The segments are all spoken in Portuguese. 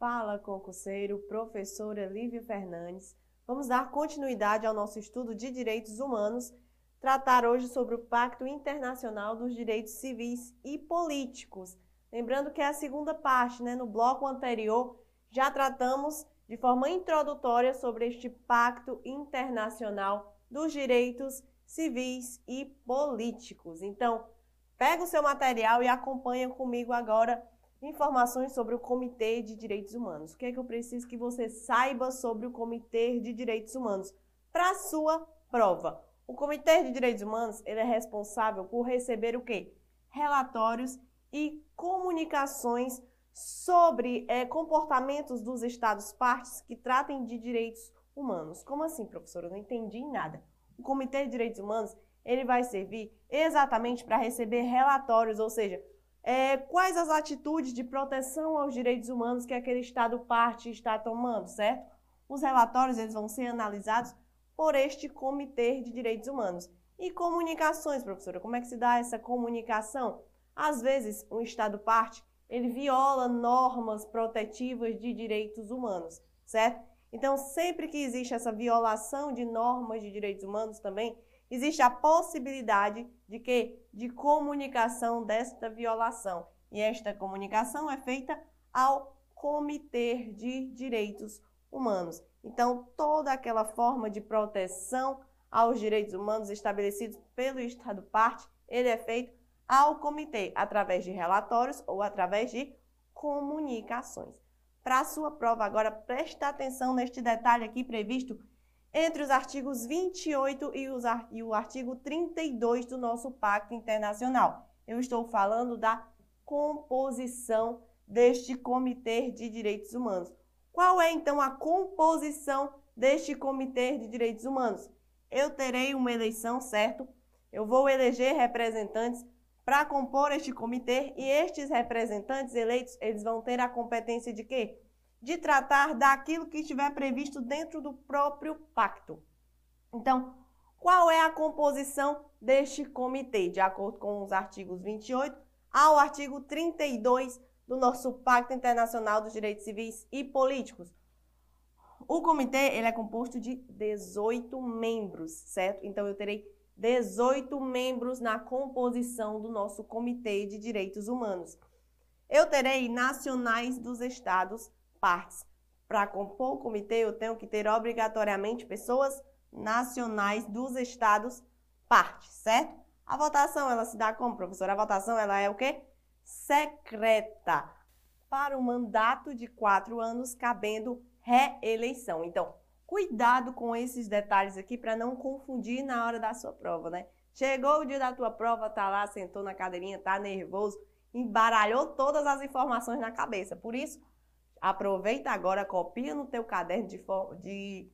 Fala, concurseiro, professora Lívia Fernandes. Vamos dar continuidade ao nosso estudo de direitos humanos, tratar hoje sobre o Pacto Internacional dos Direitos Civis e Políticos. Lembrando que é a segunda parte, né? No bloco anterior já tratamos de forma introdutória sobre este Pacto Internacional dos Direitos Civis e Políticos. Então, pega o seu material e acompanha comigo agora informações sobre o Comitê de Direitos Humanos. O que é que eu preciso que você saiba sobre o Comitê de Direitos Humanos para a sua prova? O Comitê de Direitos Humanos ele é responsável por receber o quê? Relatórios e comunicações sobre é, comportamentos dos Estados partes que tratem de direitos humanos. Como assim, professora? Eu não entendi nada. O Comitê de Direitos Humanos ele vai servir exatamente para receber relatórios, ou seja, é, quais as atitudes de proteção aos direitos humanos que aquele Estado parte está tomando, certo? Os relatórios eles vão ser analisados por este Comitê de Direitos Humanos. E comunicações, professora, como é que se dá essa comunicação? Às vezes, um Estado parte, ele viola normas protetivas de direitos humanos, certo? Então, sempre que existe essa violação de normas de direitos humanos também, existe a possibilidade de que de comunicação desta violação. E esta comunicação é feita ao Comitê de Direitos Humanos. Então, toda aquela forma de proteção aos direitos humanos estabelecidos pelo Estado parte, ele é feito ao comitê através de relatórios ou através de comunicações. Para a sua prova agora, presta atenção neste detalhe aqui previsto entre os artigos 28 e, os, e o artigo 32 do nosso Pacto Internacional. Eu estou falando da composição deste Comitê de Direitos Humanos. Qual é então a composição deste Comitê de Direitos Humanos? Eu terei uma eleição, certo? Eu vou eleger representantes para compor este comitê e estes representantes eleitos, eles vão ter a competência de quê? de tratar daquilo que estiver previsto dentro do próprio pacto. Então, qual é a composição deste comitê, de acordo com os artigos 28 ao artigo 32 do nosso Pacto Internacional dos Direitos Civis e Políticos? O comitê ele é composto de 18 membros, certo? Então, eu terei 18 membros na composição do nosso Comitê de Direitos Humanos. Eu terei nacionais dos estados partes. Para compor o comitê, eu tenho que ter obrigatoriamente pessoas nacionais dos estados partes, certo? A votação, ela se dá como, professora? A votação, ela é o quê? Secreta. Para o mandato de quatro anos, cabendo reeleição. Então, cuidado com esses detalhes aqui para não confundir na hora da sua prova, né? Chegou o dia da tua prova, tá lá, sentou na cadeirinha, tá nervoso, embaralhou todas as informações na cabeça. Por isso, Aproveita agora, copia no teu caderno de, de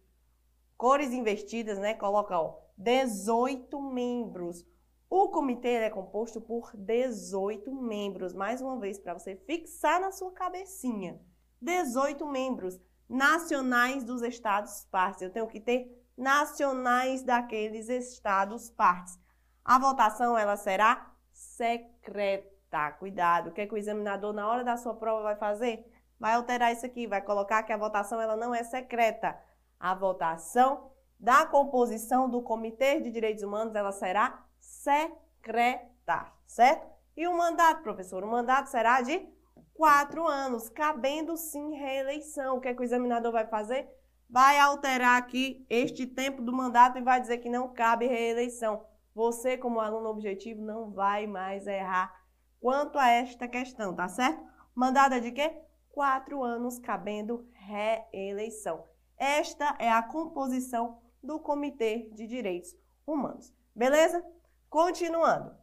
cores investidas, né? Coloca, ó, 18 membros. O comitê é composto por 18 membros. Mais uma vez, para você fixar na sua cabecinha. 18 membros nacionais dos estados partes. Eu tenho que ter nacionais daqueles estados partes. A votação ela será secreta. Cuidado, o que, é que o examinador na hora da sua prova vai fazer? vai alterar isso aqui, vai colocar que a votação ela não é secreta. A votação da composição do Comitê de Direitos Humanos ela será secreta, certo? E o mandato, professor? O mandato será de quatro anos, cabendo sim reeleição. O que, é que o examinador vai fazer? Vai alterar aqui este tempo do mandato e vai dizer que não cabe reeleição. Você, como aluno objetivo, não vai mais errar quanto a esta questão, tá certo? Mandado é de quê? quatro anos cabendo reeleição. Esta é a composição do Comitê de Direitos Humanos. Beleza? Continuando.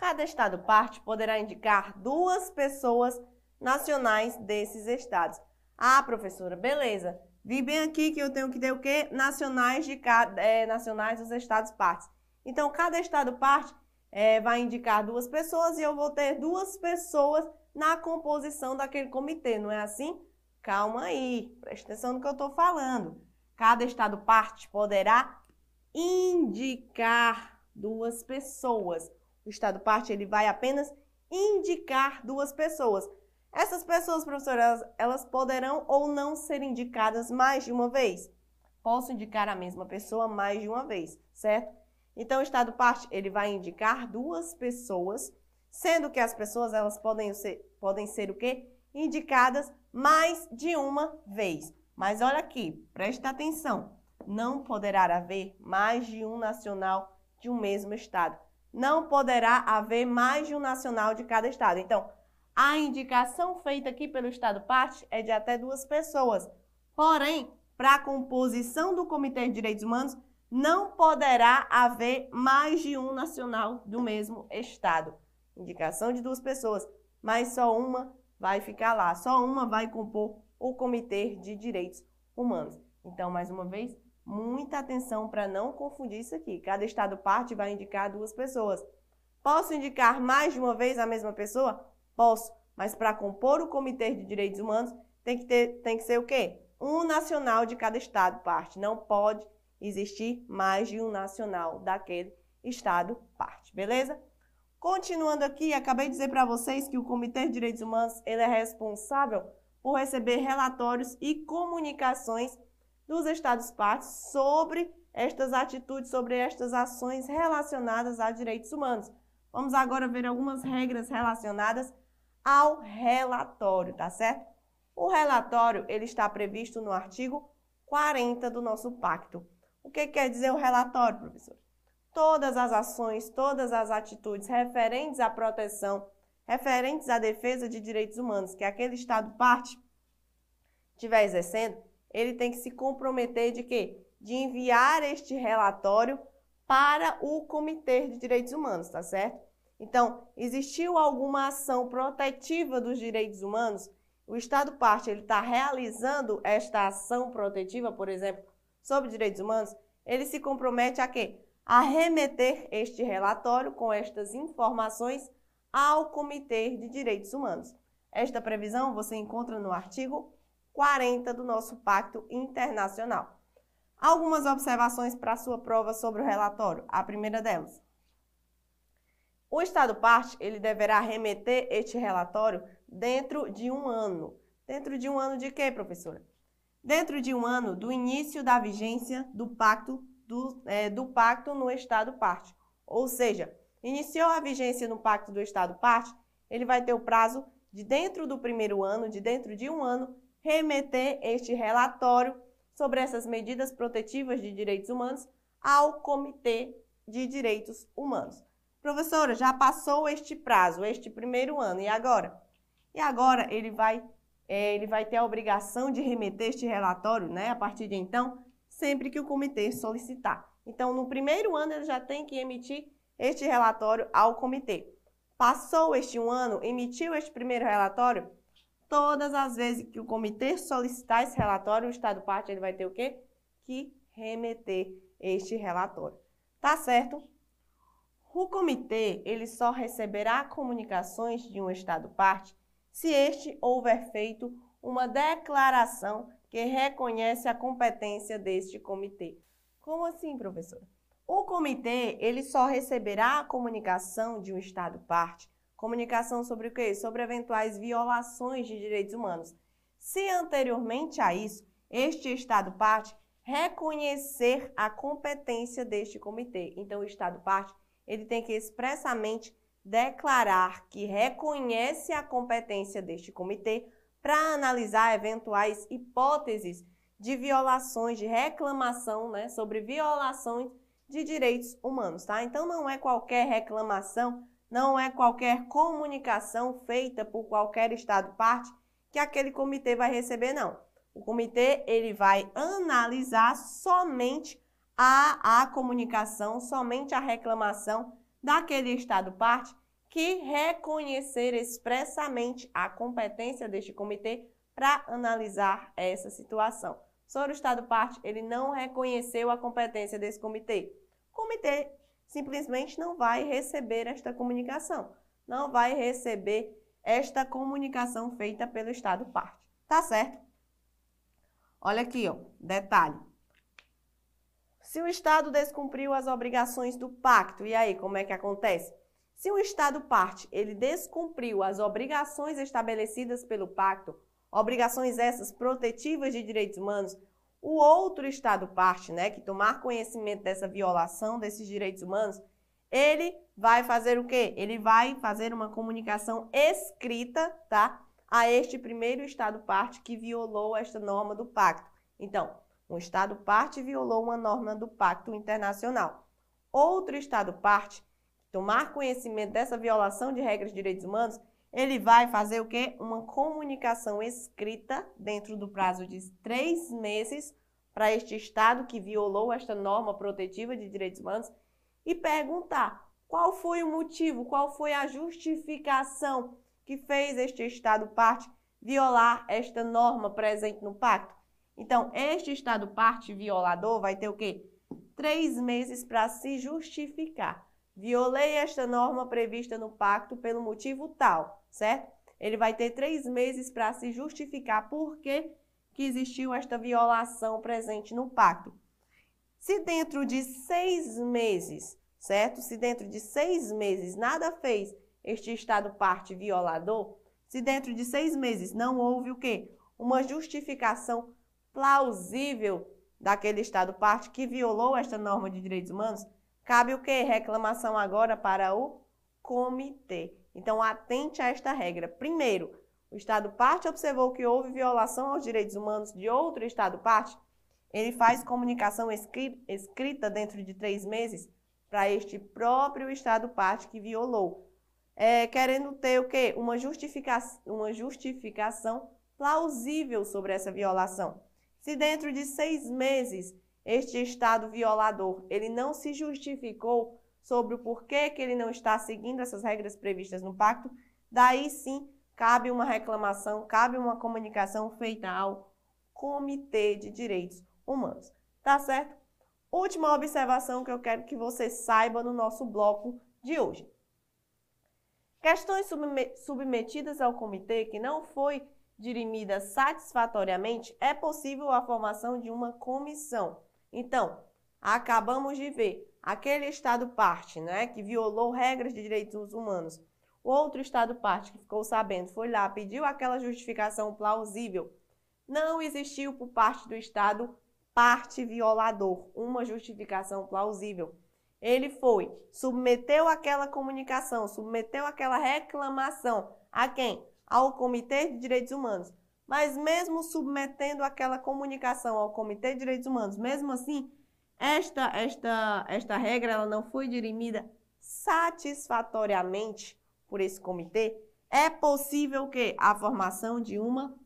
Cada estado parte poderá indicar duas pessoas nacionais desses estados. Ah, professora, beleza. Vi bem aqui que eu tenho que ter o quê? Nacionais, de cada, é, nacionais dos estados partes. Então, cada estado parte é, vai indicar duas pessoas e eu vou ter duas pessoas na composição daquele comitê, não é assim? Calma aí, preste atenção no que eu estou falando. Cada Estado parte poderá indicar duas pessoas. O Estado parte ele vai apenas indicar duas pessoas. Essas pessoas, professora, elas, elas poderão ou não ser indicadas mais de uma vez. Posso indicar a mesma pessoa mais de uma vez, certo? Então, o Estado parte ele vai indicar duas pessoas, sendo que as pessoas elas podem ser, podem ser o quê? Indicadas mais de uma vez. Mas olha aqui, preste atenção. Não poderá haver mais de um nacional de um mesmo estado. Não poderá haver mais de um nacional de cada estado. Então, a indicação feita aqui pelo Estado parte é de até duas pessoas. Porém, para a composição do Comitê de Direitos Humanos, não poderá haver mais de um nacional do mesmo estado. Indicação de duas pessoas, mas só uma vai ficar lá, só uma vai compor o Comitê de Direitos Humanos. Então, mais uma vez, muita atenção para não confundir isso aqui. Cada estado parte vai indicar duas pessoas. Posso indicar mais de uma vez a mesma pessoa? Posso, mas para compor o Comitê de Direitos Humanos tem que, ter, tem que ser o quê? Um nacional de cada estado parte. Não pode existir mais de um nacional daquele estado parte, beleza? Continuando aqui, acabei de dizer para vocês que o Comitê de Direitos Humanos ele é responsável por receber relatórios e comunicações dos Estados partes sobre estas atitudes, sobre estas ações relacionadas a direitos humanos. Vamos agora ver algumas regras relacionadas ao relatório, tá certo? O relatório ele está previsto no artigo 40 do nosso pacto. O que quer dizer o relatório, professor? Todas as ações, todas as atitudes referentes à proteção, referentes à defesa de direitos humanos que aquele Estado parte estiver exercendo, ele tem que se comprometer de quê? De enviar este relatório para o Comitê de Direitos Humanos, tá certo? Então, existiu alguma ação protetiva dos direitos humanos? O Estado parte ele está realizando esta ação protetiva, por exemplo, sobre direitos humanos, ele se compromete a quê? A remeter este relatório com estas informações ao Comitê de Direitos Humanos. Esta previsão você encontra no artigo 40 do nosso Pacto Internacional. Algumas observações para a sua prova sobre o relatório. A primeira delas. O Estado parte, ele deverá remeter este relatório dentro de um ano. Dentro de um ano de quê, professora? Dentro de um ano do início da vigência do pacto, do, é, do pacto no Estado parte. Ou seja, iniciou a vigência no pacto do Estado parte, ele vai ter o prazo de dentro do primeiro ano, de dentro de um ano, remeter este relatório sobre essas medidas protetivas de direitos humanos ao Comitê de Direitos Humanos. Professora, já passou este prazo, este primeiro ano, e agora? E agora ele vai, é, ele vai ter a obrigação de remeter este relatório, né, a partir de então, sempre que o comitê solicitar. Então, no primeiro ano, ele já tem que emitir este relatório ao comitê. Passou este um ano, emitiu este primeiro relatório, todas as vezes que o comitê solicitar esse relatório, o Estado parte ele vai ter o quê? Que remeter este relatório. Tá certo? O comitê ele só receberá comunicações de um Estado parte se este houver feito uma declaração que reconhece a competência deste comitê. Como assim, professora? O comitê ele só receberá a comunicação de um Estado parte Comunicação sobre o quê? Sobre eventuais violações de direitos humanos. Se anteriormente a isso, este Estado parte reconhecer a competência deste comitê. Então, o Estado parte, ele tem que expressamente declarar que reconhece a competência deste comitê para analisar eventuais hipóteses de violações, de reclamação, né, sobre violações de direitos humanos, tá? Então não é qualquer reclamação não é qualquer comunicação feita por qualquer estado parte que aquele comitê vai receber, não. O comitê ele vai analisar somente a, a comunicação, somente a reclamação daquele estado parte que reconhecer expressamente a competência deste comitê para analisar essa situação. Sobre o estado parte, ele não reconheceu a competência desse comitê. O comitê simplesmente não vai receber esta comunicação, não vai receber esta comunicação feita pelo Estado parte. Tá certo? Olha aqui, ó, detalhe. Se o Estado descumpriu as obrigações do pacto, e aí, como é que acontece? Se o Estado parte, ele descumpriu as obrigações estabelecidas pelo pacto, obrigações essas protetivas de direitos humanos, o outro Estado parte, né, que tomar conhecimento dessa violação desses direitos humanos, ele vai fazer o quê? Ele vai fazer uma comunicação escrita, tá? A este primeiro Estado parte que violou esta norma do pacto. Então, um Estado parte violou uma norma do pacto internacional. Outro Estado parte tomar conhecimento dessa violação de regras de direitos humanos, ele vai fazer o quê? Uma comunicação escrita dentro do prazo de três meses para este Estado que violou esta norma protetiva de direitos humanos e perguntar qual foi o motivo, qual foi a justificação que fez este Estado parte violar esta norma presente no pacto. Então, este Estado parte violador vai ter o quê? Três meses para se justificar. Violei esta norma prevista no pacto pelo motivo tal, certo? Ele vai ter três meses para se justificar por que, que existiu esta violação presente no pacto. Se dentro de seis meses, certo? Se dentro de seis meses nada fez este Estado parte violador, se dentro de seis meses não houve o quê? Uma justificação plausível daquele Estado parte que violou esta norma de direitos humanos, cabe o quê? Reclamação agora para o comitê. Então, atente a esta regra. Primeiro, o Estado parte observou que houve violação aos direitos humanos de outro Estado parte, ele faz comunicação escrita dentro de três meses para este próprio Estado parte que violou, é, querendo ter o quê? Uma, justifica uma justificação plausível sobre essa violação. Se dentro de seis meses este Estado violador ele não se justificou sobre o porquê que ele não está seguindo essas regras previstas no pacto, daí sim cabe uma reclamação, cabe uma comunicação feita ao Comitê de Direitos Humanos. Tá certo? Última observação que eu quero que você saiba no nosso bloco de hoje. Questões submetidas ao comitê que não foi dirimida satisfatoriamente, é possível a formação de uma comissão. Então, acabamos de ver aquele Estado parte, né, que violou regras de direitos humanos. O outro Estado parte que ficou sabendo foi lá, pediu aquela justificação plausível. Não existiu por parte do Estado parte violador, uma justificação plausível. Ele foi, submeteu aquela comunicação, submeteu aquela reclamação a quem? Ao Comitê de Direitos Humanos. Mas mesmo submetendo aquela comunicação ao Comitê de Direitos Humanos, mesmo assim, esta, esta, esta regra ela não foi dirimida satisfatoriamente por esse comitê, é possível que a formação de uma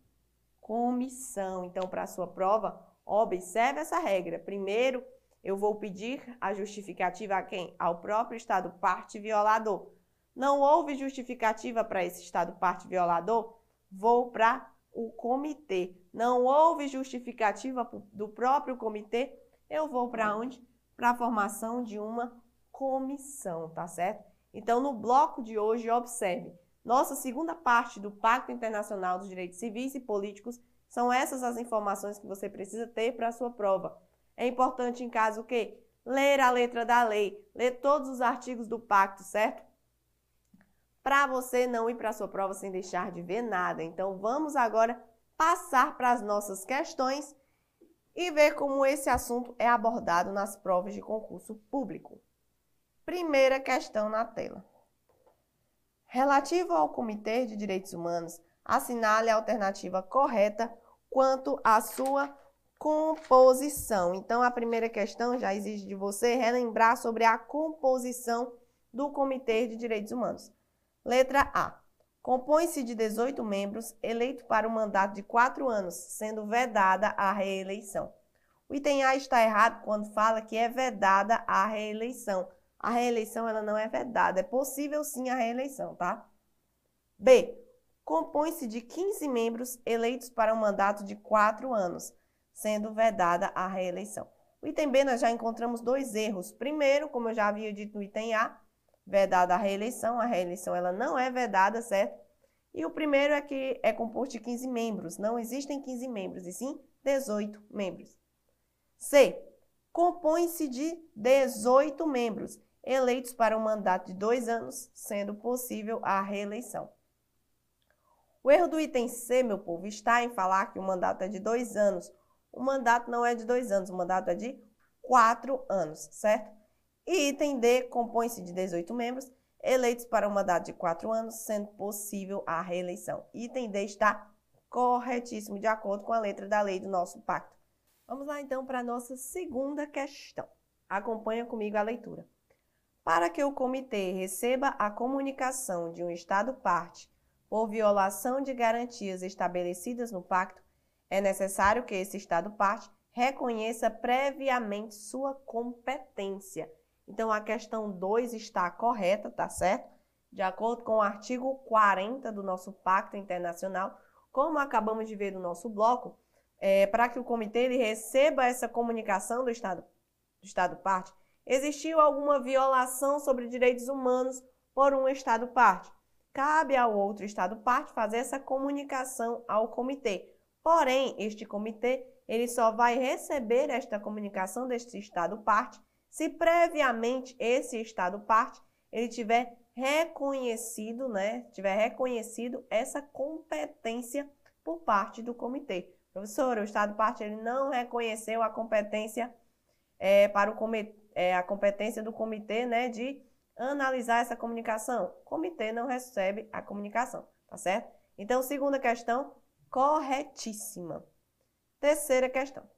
comissão. Então, para sua prova, observe essa regra. Primeiro, eu vou pedir a justificativa a quem? Ao próprio Estado parte violador. Não houve justificativa para esse Estado parte violador? Vou para o comitê. Não houve justificativa do próprio comitê, eu vou para onde? Para a formação de uma comissão, tá certo? Então, no bloco de hoje, observe. Nossa segunda parte do Pacto Internacional dos Direitos Civis e Políticos são essas as informações que você precisa ter para a sua prova. É importante, em caso o quê? Ler a letra da lei, ler todos os artigos do pacto, certo? Para você não ir para a sua prova sem deixar de ver nada. Então, vamos agora passar para as nossas questões e ver como esse assunto é abordado nas provas de concurso público. Primeira questão na tela. Relativo ao Comitê de Direitos Humanos, assinale a alternativa correta quanto à sua composição. Então, a primeira questão já exige de você relembrar sobre a composição do Comitê de Direitos Humanos. Letra A. Compõe-se de 18 membros eleitos para um mandato de quatro anos, sendo vedada a reeleição. O item A está errado quando fala que é vedada a reeleição. A reeleição ela não é vedada, é possível sim a reeleição, tá? B. Compõe-se de 15 membros eleitos para um mandato de quatro anos, sendo vedada a reeleição. O item B nós já encontramos dois erros. Primeiro, como eu já havia dito no item A, vedada a reeleição. A reeleição ela não é vedada, certo? E o primeiro é que é composto de 15 membros. Não existem 15 membros, e sim 18 membros. C. compõe-se de 18 membros, eleitos para um mandato de dois anos, sendo possível a reeleição. O erro do item C, meu povo, está em falar que o mandato é de dois anos. O mandato não é de dois anos, o mandato é de quatro anos, certo? E item D compõe-se de 18 membros, eleitos para um mandato de quatro anos, sendo possível a reeleição. Item D está corretíssimo, de acordo com a letra da lei do nosso pacto. Vamos lá então para a nossa segunda questão. Acompanha comigo a leitura. Para que o comitê receba a comunicação de um Estado-parte por violação de garantias estabelecidas no pacto, é necessário que esse Estado-parte reconheça previamente sua competência. Então, a questão 2 está correta, tá certo? De acordo com o artigo 40 do nosso Pacto Internacional, como acabamos de ver no nosso bloco, é, para que o comitê ele receba essa comunicação do Estado, do Estado parte, existiu alguma violação sobre direitos humanos por um Estado parte. Cabe ao outro Estado parte fazer essa comunicação ao comitê. Porém, este comitê ele só vai receber esta comunicação deste Estado parte se previamente esse Estado parte ele tiver reconhecido, né, tiver reconhecido essa competência por parte do comitê. Professor, o Estado parte ele não reconheceu a competência é, para o comitê, é, a competência do comitê, né, de analisar essa comunicação. O comitê não recebe a comunicação, tá certo? Então, segunda questão, corretíssima. Terceira questão.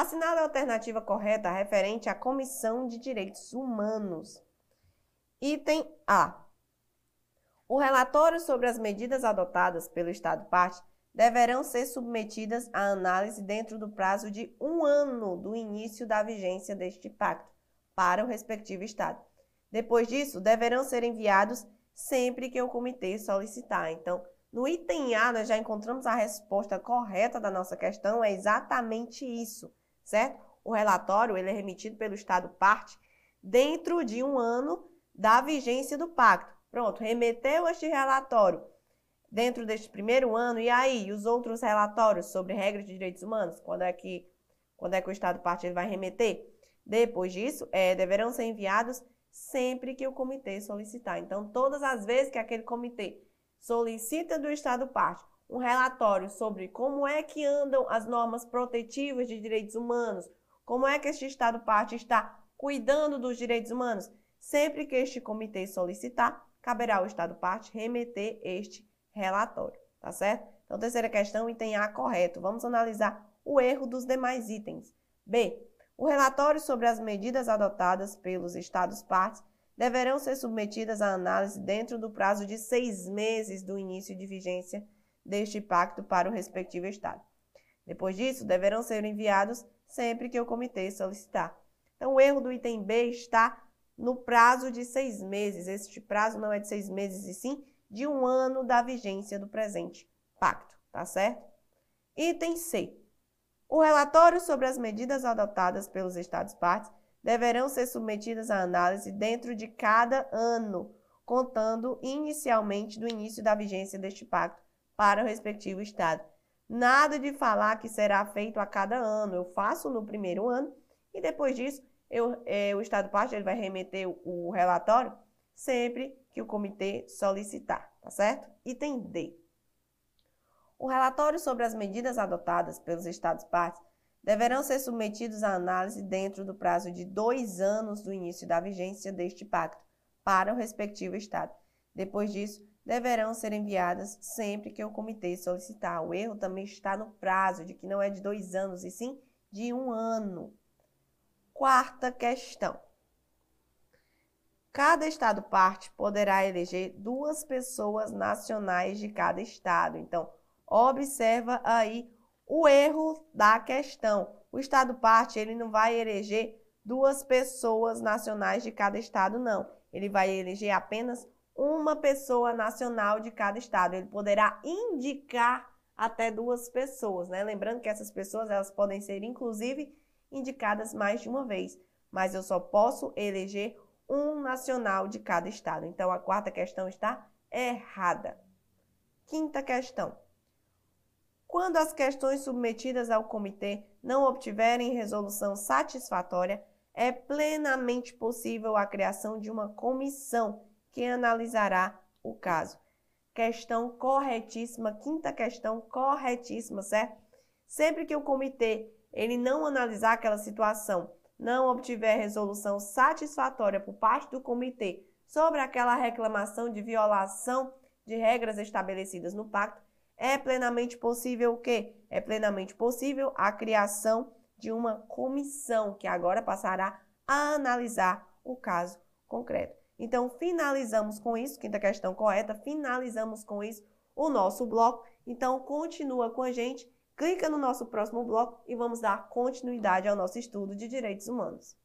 Assinale a alternativa correta referente à Comissão de Direitos Humanos. Item A. O relatório sobre as medidas adotadas pelo Estado-parte deverão ser submetidas à análise dentro do prazo de um ano do início da vigência deste pacto para o respectivo Estado. Depois disso, deverão ser enviados sempre que o comitê solicitar. Então, no item A, nós já encontramos a resposta correta da nossa questão, é exatamente isso, certo? O relatório ele é remetido pelo Estado parte dentro de um ano da vigência do pacto. Pronto, remeteu este relatório dentro deste primeiro ano, e aí os outros relatórios sobre regras de direitos humanos, quando é que, quando é que o Estado parte ele vai remeter? Depois disso, é, deverão ser enviados sempre que o comitê solicitar. Então, todas as vezes que aquele comitê solicita do Estado parte um relatório sobre como é que andam as normas protetivas de direitos humanos, como é que este Estado parte está cuidando dos direitos humanos, sempre que este comitê solicitar, caberá ao Estado parte remeter este relatório, tá certo? Então, terceira questão, item A correto. Vamos analisar o erro dos demais itens. B. O relatório sobre as medidas adotadas pelos Estados partes deverão ser submetidas à análise dentro do prazo de seis meses do início de vigência deste pacto para o respectivo Estado. Depois disso, deverão ser enviados sempre que o comitê solicitar. Então, o erro do item B está no prazo de seis meses. Este prazo não é de seis meses, e sim de um ano da vigência do presente pacto, tá certo? Item C. O relatório sobre as medidas adotadas pelos Estados-partes deverão ser submetidas à análise dentro de cada ano, contando inicialmente do início da vigência deste pacto para o respectivo Estado. Nada de falar que será feito a cada ano. Eu faço no primeiro ano e depois disso eu, é, o Estado-parte ele vai remeter o, o relatório sempre que o comitê solicitar, tá certo? Item D. O relatório sobre as medidas adotadas pelos Estados-partes deverão ser submetidos à análise dentro do prazo de dois anos do início da vigência deste pacto para o respectivo Estado. Depois disso, deverão ser enviadas sempre que o comitê solicitar. O erro também está no prazo, de que não é de dois anos, e sim de um ano. Quarta questão. Cada estado parte poderá eleger duas pessoas nacionais de cada estado. Então, observa aí o erro da questão. O estado parte, ele não vai eleger duas pessoas nacionais de cada estado, não. Ele vai eleger apenas uma pessoa nacional de cada estado. Ele poderá indicar até duas pessoas, né? Lembrando que essas pessoas, elas podem ser inclusive indicadas mais de uma vez, mas eu só posso eleger um nacional de cada estado. Então, a quarta questão está errada. Quinta questão. quando as questões submetidas ao comitê não obtiverem resolução satisfatória, é plenamente possível a criação de uma comissão que analisará o caso. Questão corretíssima, quinta questão corretíssima, certo? Sempre que o comitê ele não analisar aquela situação, não obtiver resolução satisfatória por parte do comitê sobre aquela reclamação de violação de regras estabelecidas no pacto, é plenamente possível o quê? É plenamente possível a criação de uma comissão que agora passará a analisar o caso concreto. Então, finalizamos com isso, quinta questão correta, finalizamos com isso o nosso bloco. Então, continua com a gente, clica no nosso próximo bloco e vamos dar continuidade ao nosso estudo de direitos humanos.